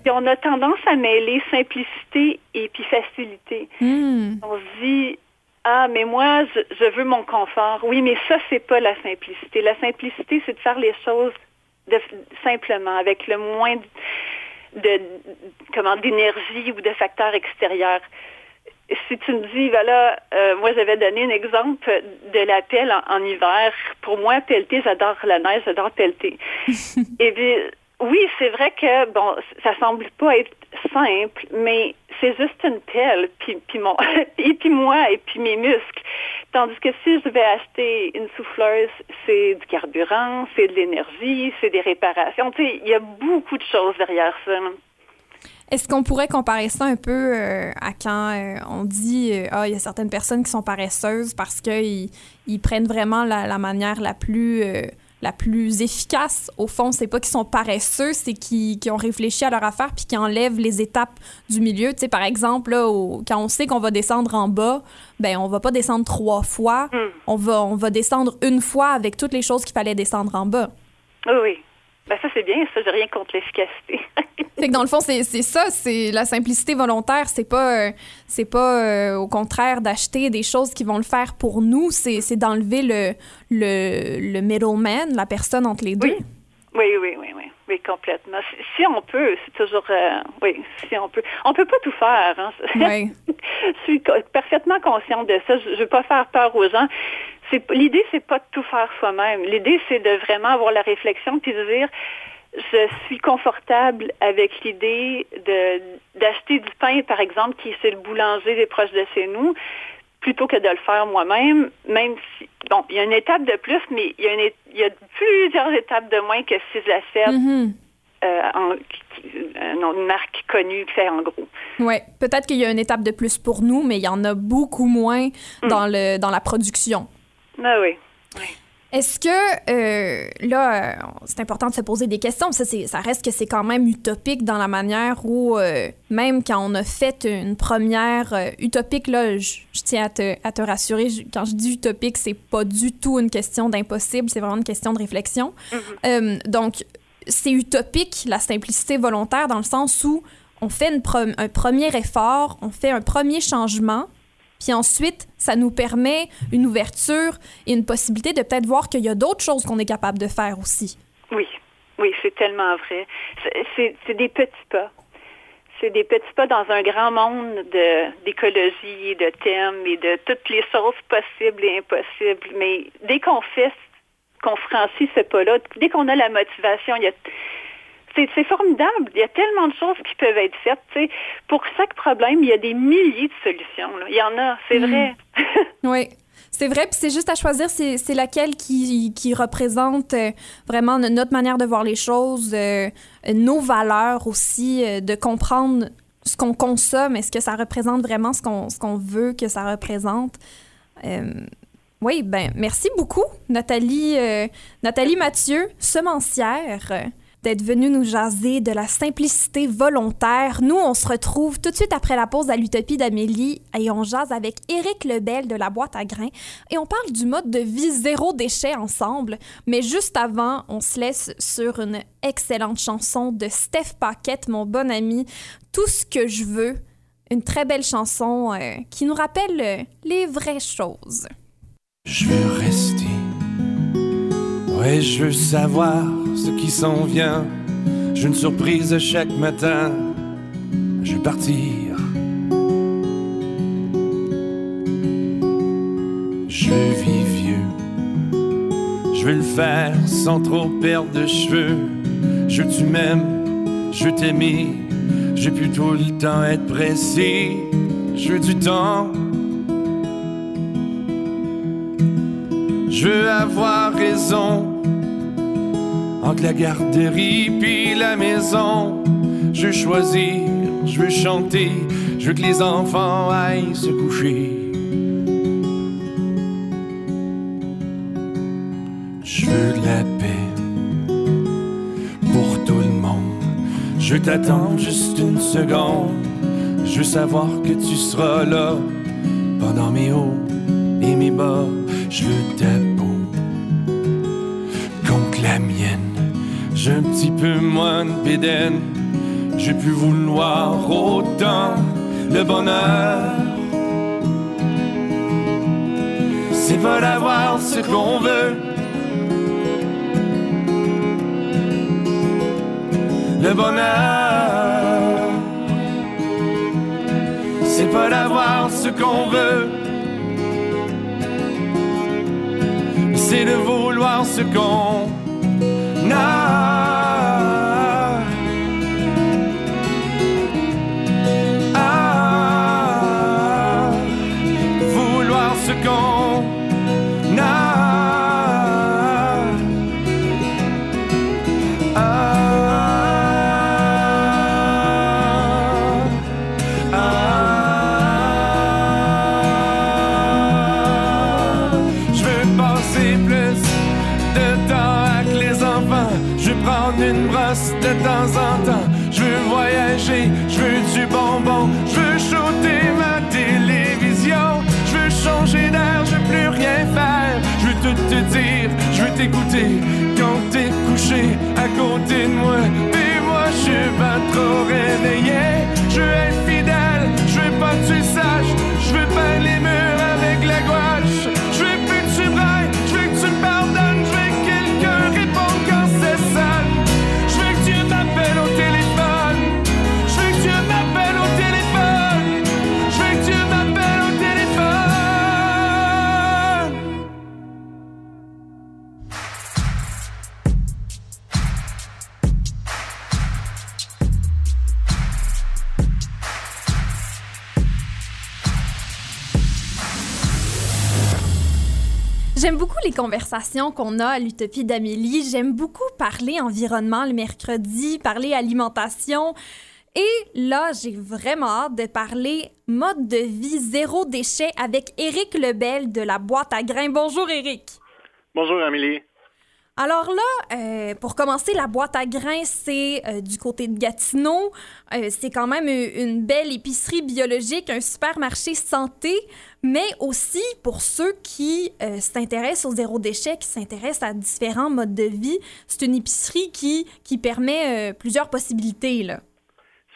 Puis on a tendance à mêler simplicité et puis facilité. Hmm. On se dit ah mais moi je, je veux mon confort. Oui, mais ça c'est pas la simplicité. La simplicité c'est de faire les choses de, simplement avec le moins de, de- comment d'énergie ou de facteurs extérieurs. Si tu me dis, voilà, euh, moi j'avais donné un exemple de la pelle en, en hiver. Pour moi, pelleter, j'adore la neige, j'adore pelleter. Et puis, oui, c'est vrai que bon, ça semble pas être simple, mais c'est juste une pelle, puis, mon, (laughs) et puis moi, et puis mes muscles. Tandis que si je vais acheter une souffleuse, c'est du carburant, c'est de l'énergie, c'est des réparations. Tu sais, il y a beaucoup de choses derrière ça. Est-ce qu'on pourrait comparer ça un peu euh, à quand euh, on dit euh, ah il y a certaines personnes qui sont paresseuses parce qu'ils ils prennent vraiment la, manière la plus la plus efficace au fond c'est pas qu'ils sont paresseux c'est qu'ils ont réfléchi à leur affaire puis qu'ils enlèvent les étapes du milieu tu sais par exemple là, au- quand on sait qu'on va descendre en bas ben on va pas descendre trois fois Mm. on va on va descendre une fois avec toutes les choses qu'il fallait descendre en bas Oui, oui. Ben ça c'est bien, ça j'ai rien contre l'efficacité. (laughs) Fait que dans le fond, c'est c'est ça, c'est la simplicité volontaire. C'est pas, euh, c'est pas euh, au contraire d'acheter des choses qui vont le faire pour nous. C'est c'est d'enlever le, le, le middleman, la personne entre les deux. Oui. Oui, oui, oui, oui, oui, complètement. Si, si on peut, c'est toujours, euh, oui, si on peut. On peut pas tout faire. Hein. Ouais. (laughs) je suis parfaitement consciente de ça. Je, je veux pas faire peur aux gens. C'est l'idée, c'est pas de tout faire soi-même. L'idée, c'est de vraiment avoir la réflexion puis de dire, je suis confortable avec l'idée de d'acheter du pain, par exemple, qui est chez le boulanger des proches de chez nous, plutôt que de le faire moi-même, même si, bon, il y a une étape de plus, mais il y a, une, il y a plusieurs étapes de moins que si je l'achète euh, en, euh, une marque connue qui fait en gros. Ouais, peut-être qu'il y a une étape de plus pour nous, mais il y en a beaucoup moins Mm. dans, le, dans la production. Ah oui. Est-ce que, euh, là, euh, c'est important de se poser des questions. Ça, ça reste que c'est quand même utopique dans la manière où, euh, même quand on a fait une première utopique, là, je je tiens à te, à te rassurer, quand je dis utopique, c'est pas du tout une question d'impossible, c'est vraiment une question de réflexion. Euh, donc, c'est utopique, la simplicité volontaire, dans le sens où on fait une pre- un premier effort, on fait un premier changement, puis ensuite, ça nous permet une ouverture et une possibilité de peut-être voir qu'il y a d'autres choses qu'on est capable de faire aussi. Oui, oui, c'est tellement vrai. C'est- des petits pas. C'est des petits pas dans un grand monde de- d'écologie, de thèmes et de toutes les choses possibles et impossibles. Mais dès qu'on fait, qu'on franchit ce pas-là, dès qu'on a la motivation, il y a c'est formidable. Il y a tellement de choses qui peuvent être faites. Pour chaque problème, il y a des milliers de solutions. là. Il y en a, c'est Mm. vrai. (laughs) Oui. C'est vrai, puis c'est juste à choisir, c'est laquelle qui, qui représente euh, vraiment no- notre manière de voir les choses, euh, nos valeurs aussi, euh, de comprendre ce qu'on consomme, est-ce que ça représente vraiment ce qu'on veut que ça représente. Oui, ben merci beaucoup, Nathalie, Nathalie Mathieu, semencière, d'être venue nous jaser de la simplicité volontaire. Nous, on se retrouve tout de suite après la pause à l'Utopie d'Amélie et on jase avec Éric Lebel de la boîte à grains et on parle du mode de vie zéro déchet ensemble. Mais juste avant, on se laisse sur une excellente chanson de Steph Paquette, mon bon ami, Tout ce que je veux. Une très belle chanson euh, qui nous rappelle euh, les vraies choses. Je veux rester. Ouais, je veux savoir ce qui s'en vient. J'ai une surprise chaque matin. Je veux partir. Je vis vieux. Je veux le faire sans trop perdre de cheveux. Je tu m'aimes, je. Je veux plus tout le temps être pressé. Je veux du temps. Je veux avoir raison entre la garderie puis la maison. Je veux choisir, je veux chanter, je veux que les enfants aillent se coucher. Je veux de la paix pour tout le monde. Je veux t'attendre juste une seconde. Je veux savoir que tu seras là pendant mes hauts et mes bas. Je veux ta J'ai un petit peu moins de bédaine. J'ai pu vouloir autant le bonheur. C'est pas d'avoir ce qu'on veut. Le bonheur, c'est pas d'avoir ce qu'on veut. c'est de vouloir ce qu'on côté J'aime beaucoup les conversations qu'on a à l'Utopie d'Amélie. J'aime beaucoup parler environnement le mercredi, parler alimentation. Et là, j'ai vraiment hâte de parler mode de vie zéro déchet avec Éric Lebel de la boîte à grains. Bonjour Éric. Bonjour Amélie. Alors là, euh, pour commencer, la boîte à grains, c'est euh, du côté de Gatineau. Euh, c'est quand même une belle épicerie biologique, un supermarché santé, mais aussi pour ceux qui s'intéressent au zéro déchet, qui s'intéressent à différents modes de vie, c'est une épicerie qui, qui permet plusieurs possibilités. Là.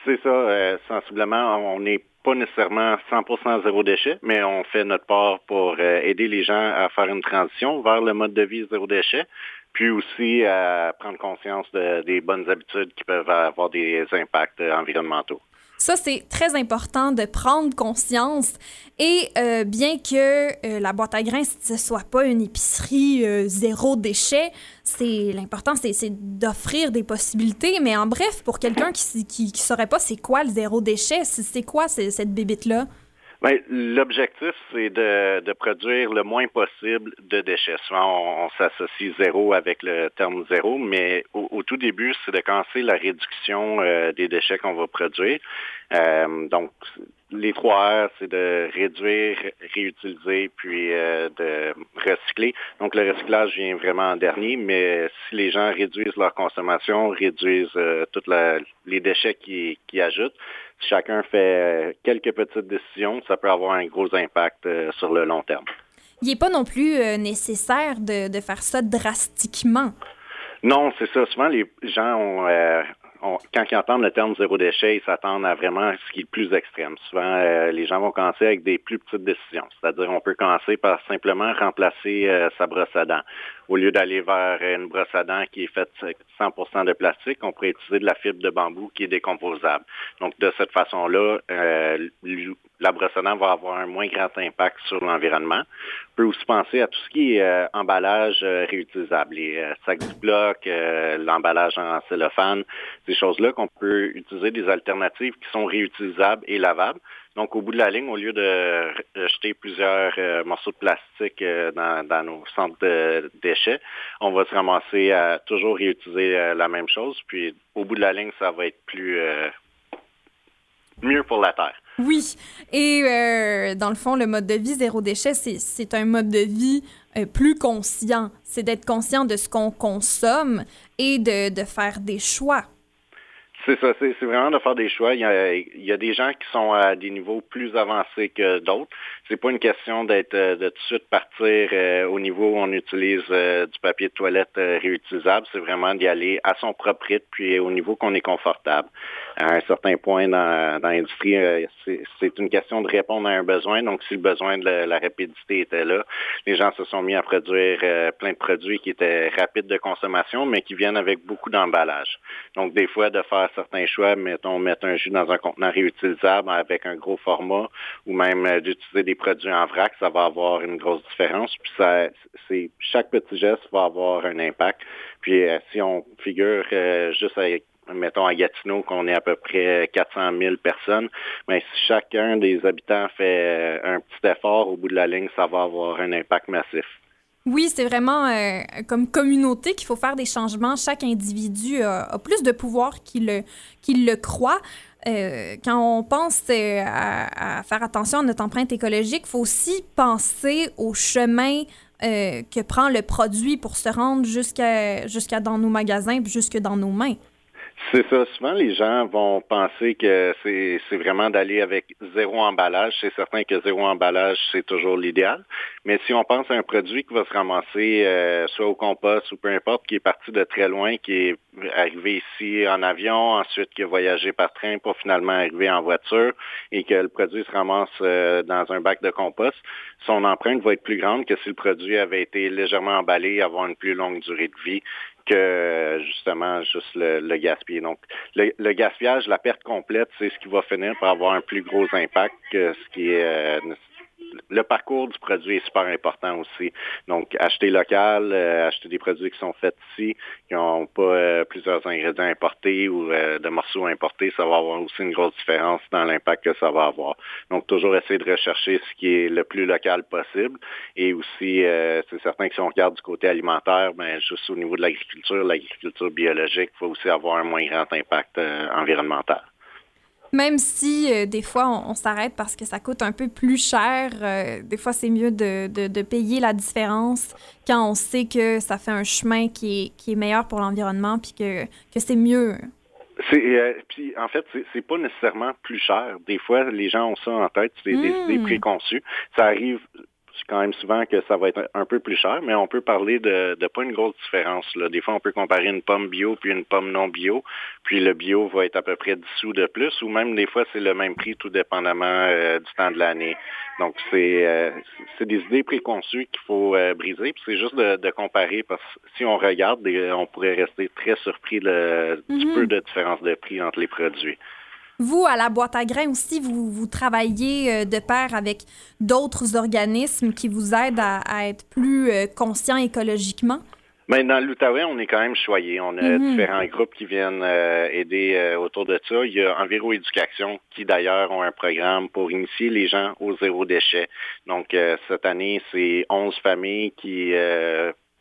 C'est ça, sensiblement, on n'est pas nécessairement 100% zéro déchet, mais on fait notre part pour aider les gens à faire une transition vers le mode de vie zéro déchet puis aussi à prendre conscience des bonnes habitudes qui peuvent avoir des impacts environnementaux. Ça, c'est très important de prendre conscience. Et euh, bien que euh, la boîte à grains ne soit pas une épicerie euh, zéro déchet, c'est l'important, c'est d'offrir des possibilités. Mais en bref, pour quelqu'un qui ne qui saurait pas c'est quoi le zéro déchet, c'est quoi cette bébite-là? Ben, L'objectif, c'est de, de, produire le moins possible de déchets. Souvent, on, s'associe zéro avec le terme zéro, mais au, tout début, c'est de commencer la réduction euh, des déchets qu'on va produire. Euh, donc, les trois R, c'est de réduire, réutiliser, puis euh, de recycler. Donc, le recyclage vient vraiment en dernier, mais si les gens réduisent leur consommation, réduisent euh, tous les déchets qui, qui ajoutent, si chacun fait euh, quelques petites décisions, ça peut avoir un gros impact sur le long terme. Il n'est pas non plus nécessaire de, de, faire ça drastiquement. Non, c'est ça. Souvent, les gens ont quand ils entendent le terme zéro déchet, ils s'attendent à vraiment ce qui est le plus extrême. Souvent, euh, les gens vont commencer avec des plus petites décisions. C'est-à-dire, on peut commencer par simplement remplacer euh, sa brosse à dents. Au lieu d'aller vers une brosse à dents qui est faite 100% de plastique, on pourrait utiliser de la fibre de bambou qui est décomposable. Donc, de cette façon-là, la brosse à dents va avoir un moins grand impact sur l'environnement. On peut aussi penser à tout ce qui est euh, emballage euh, réutilisable, les euh, sacs du bloc, l'emballage en cellophane, ces choses-là qu'on peut utiliser des alternatives qui sont réutilisables et lavables. Donc, au bout de la ligne, au lieu de jeter plusieurs morceaux de plastique dans, dans, nos centres de déchets, on va se ramasser à toujours réutiliser la même chose. Puis, au bout de la ligne, ça va être plus mieux pour la Terre. Oui. Et euh, dans le fond, le mode de vie zéro déchet, c'est un mode de vie euh, plus conscient. C'est d'être conscient de ce qu'on consomme et de, de, faire des choix. C'est ça, c'est vraiment de faire des choix. Il y, a, il y, a, des gens qui sont à des niveaux plus avancés que d'autres. C'est pas une question d'être euh, de tout de suite partir au niveau où on utilise du papier de toilette réutilisable. C'est vraiment d'y aller à son propre rythme, puis au niveau qu'on est confortable à un certain point dans, l'industrie, euh, c'est une question de répondre à un besoin. Donc, si le besoin de la, rapidité était là, les gens se sont mis à produire euh, plein de produits qui étaient rapides de consommation, mais qui viennent avec beaucoup d'emballage. Donc, des fois, de faire certains choix, mettons, mettre un jus dans un contenant réutilisable avec un gros format, ou même euh, d'utiliser des produits en vrac, ça va avoir une grosse différence. Puis, ça, c'est chaque petit geste va avoir un impact. Puis, si on figure juste avec mettons à Gatineau qu'on est à peu près 400 000 personnes, mais si chacun des habitants fait euh, un petit effort au bout de la ligne, ça va avoir un impact massif. Oui, c'est vraiment euh, comme communauté qu'il faut faire des changements. Chaque individu a, plus de pouvoir qu'il le croit. Euh, quand on pense à, faire attention à notre empreinte écologique, il faut aussi penser au chemin que prend le produit pour se rendre jusqu'à jusqu'à dans nos magasins, jusque dans nos mains. C'est ça. Souvent, les gens vont penser que c'est vraiment d'aller avec zéro emballage. C'est certain que zéro emballage, c'est toujours l'idéal. Mais si on pense à un produit qui va se ramasser euh, soit au compost ou peu importe, qui est parti de très loin, qui est arrivé ici en avion, ensuite qui a voyagé par train pour finalement arriver en voiture et que le produit se ramasse euh, dans un bac de compost, son empreinte va être plus grande que si le produit avait été légèrement emballé, avoir une plus longue durée de vie que justement juste le, le gaspiller. Donc, le, gaspillage, la perte complète, c'est ce qui va finir par avoir un plus gros impact que ce qui est euh, le parcours du produit est super important aussi. Donc, acheter local, euh, acheter des produits qui sont faits ici, qui n'ont pas euh, plusieurs ingrédients importés ou euh, de morceaux importés, ça va avoir aussi une grosse différence dans l'impact que ça va avoir. Donc, toujours essayer de rechercher ce qui est le plus local possible. Et aussi, c'est certain que si on regarde du côté alimentaire, ben, juste au niveau de l'agriculture, l'agriculture biologique, faut aussi avoir un moins grand impact environnemental. Même si euh, des fois on, s'arrête parce que ça coûte un peu plus cher, euh, des fois c'est mieux de, de, payer la différence quand on sait que ça fait un chemin qui est, qui est meilleur pour l'environnement puis que, que c'est mieux. C'est, euh, puis en fait, c'est, pas nécessairement plus cher. Des fois, les gens ont ça en tête, c'est des idées hmm. préconçues. Ça arrive quand même souvent que ça va être un peu plus cher, mais on peut parler de, de pas une grosse différence. Là. Des fois, on peut comparer une pomme bio puis une pomme non bio, puis le bio va être à peu près 10 sous de plus, ou même des fois, c'est le même prix tout dépendamment euh, du temps de l'année. Donc, c'est euh, c'est des idées préconçues qu'il faut euh, briser, puis c'est juste de, de, comparer, parce que si on regarde, on pourrait rester très surpris de, du mm-hmm. peu de différence de prix entre les produits. Vous, à la boîte à grains aussi, vous, vous travaillez euh, de pair avec d'autres organismes qui vous aident à, être plus euh, conscient écologiquement? Mais dans l'Outaouais, on est quand même choyé. On a mhm. différents groupes qui viennent euh, aider autour de ça. Il y a Enviro Éducation qui d'ailleurs ont un programme pour initier les gens au zéro déchet. Donc cette année, c'est 11 familles qui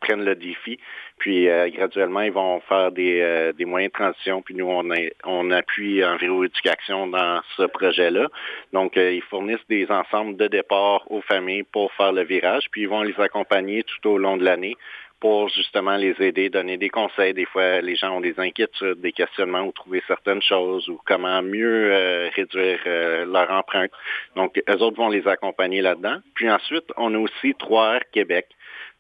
prennent le défi. Puis euh, graduellement, ils vont faire des, euh, des moyens de transition. Puis nous, on, on appuie Enviro Éducation dans ce projet-là. Donc, euh, ils fournissent des ensembles de départ aux familles pour faire le virage. Puis ils vont les accompagner tout au long de l'année pour justement les aider, donner des conseils. Des fois, les gens ont des inquiétudes, des questionnements ou trouver certaines choses ou comment mieux réduire leur empreinte. Donc, eux autres vont les accompagner là-dedans. Puis ensuite, on a aussi 3R Québec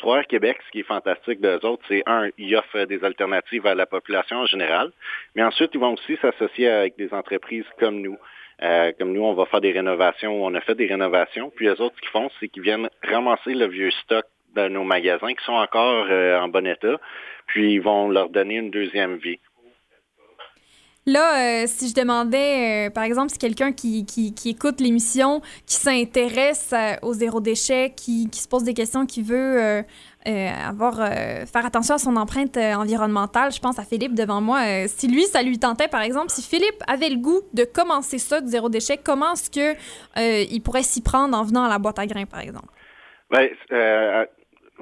3 Québec, ce qui est fantastique d'eux autres, c'est un, ils offrent des alternatives à la population en général, mais ensuite, ils vont aussi s'associer avec des entreprises comme nous. Euh, comme nous, on va faire des rénovations, on a fait des rénovations, puis les autres, ce qu'ils font, c'est qu'ils viennent ramasser le vieux stock de nos magasins qui sont encore euh, en bon état, puis ils vont leur donner une deuxième vie. Là, euh, si je demandais, euh, par exemple, si quelqu'un qui, qui, écoute l'émission, qui s'intéresse euh, au zéro déchet, qui, qui, se pose des questions, qui veut avoir faire attention à son empreinte environnementale, je pense à Philippe devant moi. si lui, ça lui tentait, par exemple, si Philippe avait le goût de commencer ça du zéro déchet, comment est-ce que il pourrait s'y prendre en venant à la boîte à grains, par exemple? Bien,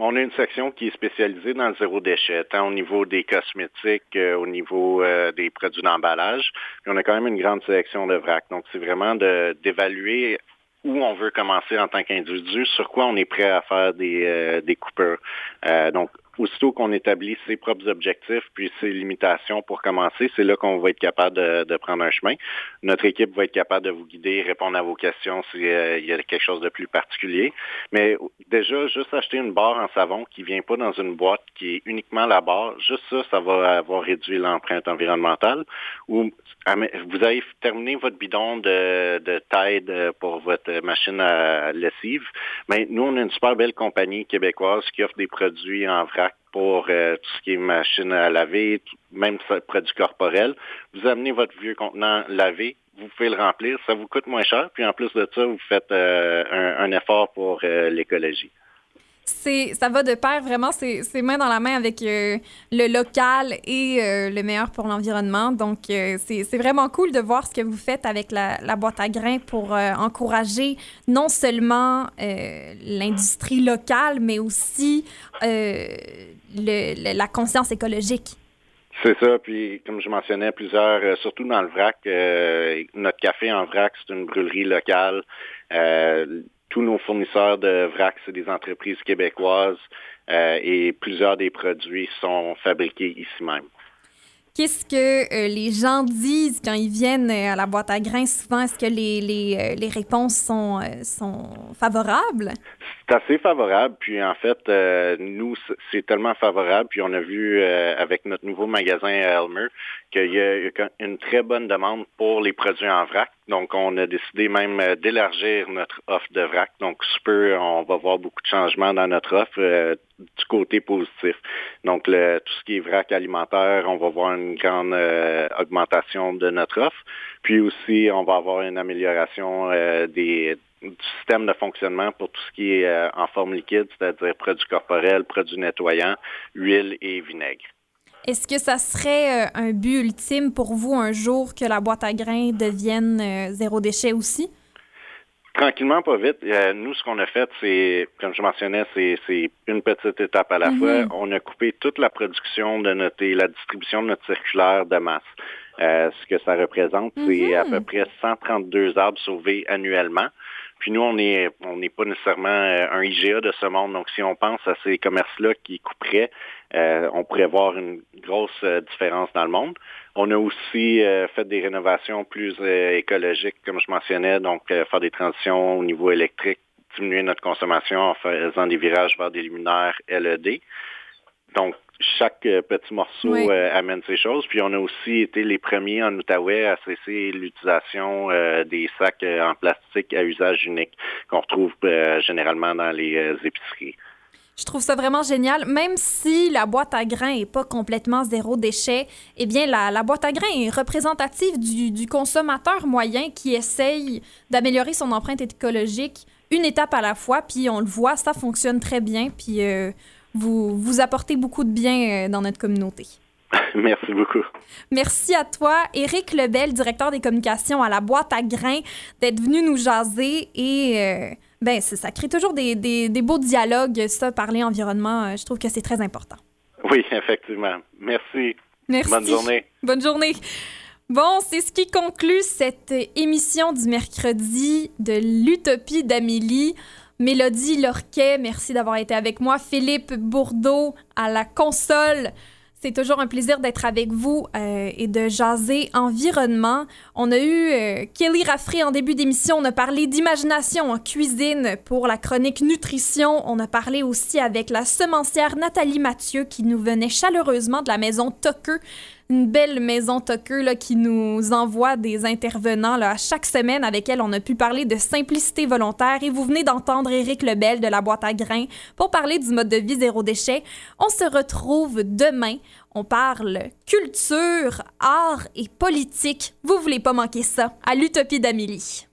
on a une section qui est spécialisée dans le zéro déchet, tant au niveau des cosmétiques, euh, au niveau euh, des produits d'emballage. Puis on a quand même une grande sélection de vrac. Donc, c'est vraiment d'évaluer où on veut commencer en tant qu'individu, sur quoi on est prêt à faire des, euh, des coupures. donc, aussitôt qu'on établit ses propres objectifs puis ses limitations pour commencer, c'est là qu'on va être capable de, prendre un chemin. Notre équipe va être capable de vous guider, répondre à vos questions s'il euh, y a quelque chose de plus particulier. Mais déjà, juste acheter une barre en savon qui vient pas dans une boîte qui est uniquement la barre, juste ça, ça va avoir réduit l'empreinte environnementale. Ou vous avez terminé votre bidon de, de Tide pour votre machine à lessive. Mais nous, on a une super belle compagnie québécoise qui offre des produits en vrac pour euh, tout ce qui est machine à laver, même produits corporels. Vous amenez votre vieux contenant lavé, vous pouvez le remplir, ça vous coûte moins cher, puis en plus de ça, vous faites euh, un, effort pour euh, l'écologie ça va de pair vraiment c'est main dans la main avec euh, le local et euh, le meilleur pour l'environnement. Donc euh, c'est vraiment cool de voir ce que vous faites avec la, la boîte à grains pour encourager non seulement l'industrie locale mais aussi le, la conscience écologique. C'est ça, puis comme je mentionnais, plusieurs, surtout dans le vrac, notre café en vrac, c'est une brûlerie locale tous nos fournisseurs de vrac, c'est des entreprises québécoises euh, et plusieurs des produits sont fabriqués ici même. Qu'est-ce que euh, les gens disent quand ils viennent euh, à la boîte à grains? Souvent, est-ce que les, les, les, réponses sont, sont favorables? C'est assez favorable. Puis en fait, nous, c'est tellement favorable. Puis on a vu avec notre nouveau magasin à Elmer qu'il y a une très bonne demande pour les produits en vrac. Donc, on a décidé même euh, d'élargir notre offre de vrac. Donc, super, on va voir beaucoup de changements dans notre offre euh, du côté positif. Donc, le, tout ce qui est vrac alimentaire, on va voir une grande euh, augmentation de notre offre. Puis aussi, on va avoir une amélioration des, du système de fonctionnement pour tout ce qui est en forme liquide, c'est-à-dire produits corporels, produits nettoyants, huile et vinaigre. Est-ce que ça serait euh, un but ultime pour vous un jour que la boîte à grains devienne euh, zéro déchet aussi? Tranquillement, pas vite. Euh, nous, ce qu'on a fait, c'est, comme je mentionnais, c'est, une petite étape à la Mhm. fois. On a coupé toute la production de notre et la distribution de notre circulaire de masse. Euh, ce que ça représente, c'est à peu près 132 arbres sauvés annuellement. Puis nous, on est on n'est pas nécessairement euh, un IGA de ce monde. Donc, si on pense à ces commerces-là qui couperaient, euh, on pourrait voir une grosse euh, différence dans le monde. On a aussi euh, fait des rénovations plus euh, écologiques, comme je mentionnais, donc faire des transitions au niveau électrique, diminuer notre consommation en faisant des virages vers des luminaires LED. Donc, chaque euh, petit morceau Oui. euh, amène ces choses. Puis on a aussi été les premiers en Outaouais à cesser l'utilisation euh, des sacs en plastique à usage unique qu'on retrouve euh, généralement dans les épiceries. Je trouve ça vraiment génial. Même si la boîte à grains est pas complètement zéro déchet, eh bien, la, la boîte à grains est représentative du, du consommateur moyen qui essaye d'améliorer son empreinte écologique une étape à la fois. Puis on le voit, ça fonctionne très bien. Puis vous, vous apportez beaucoup de bien euh, dans notre communauté. (laughs) Merci beaucoup. Merci à toi, Éric Lebel, directeur des communications à la boîte à grains, d'être venu nous jaser et euh, ben ça crée toujours des, des- des beaux dialogues, ça, parler environnement, euh, je trouve que c'est très important. Oui, effectivement. Merci. Merci. Bonne journée. Bonne journée. Bon, c'est ce qui conclut cette émission du mercredi de l'Utopie d'Amélie. Mélodie Lorquet, merci d'avoir été avec moi. Philippe Bourdeau à la console. C'est toujours un plaisir d'être avec vous euh, et de jaser environnement. On a eu euh, Kelly Raffray en début d'émission. On a parlé d'imagination en cuisine pour la chronique nutrition. On a parlé aussi avec la semencière Nathalie Mathieu qui nous venait chaleureusement de la maison Tucker une belle maison Tucker qui nous envoie des intervenants là, à chaque semaine avec elle. On a pu parler de simplicité volontaire et vous venez d'entendre Éric Lebel de la boîte à grains pour parler du mode de vie zéro déchet. On se retrouve demain. On parle culture, art et politique. Vous voulez pas manquer ça à l'Utopie d'Amélie.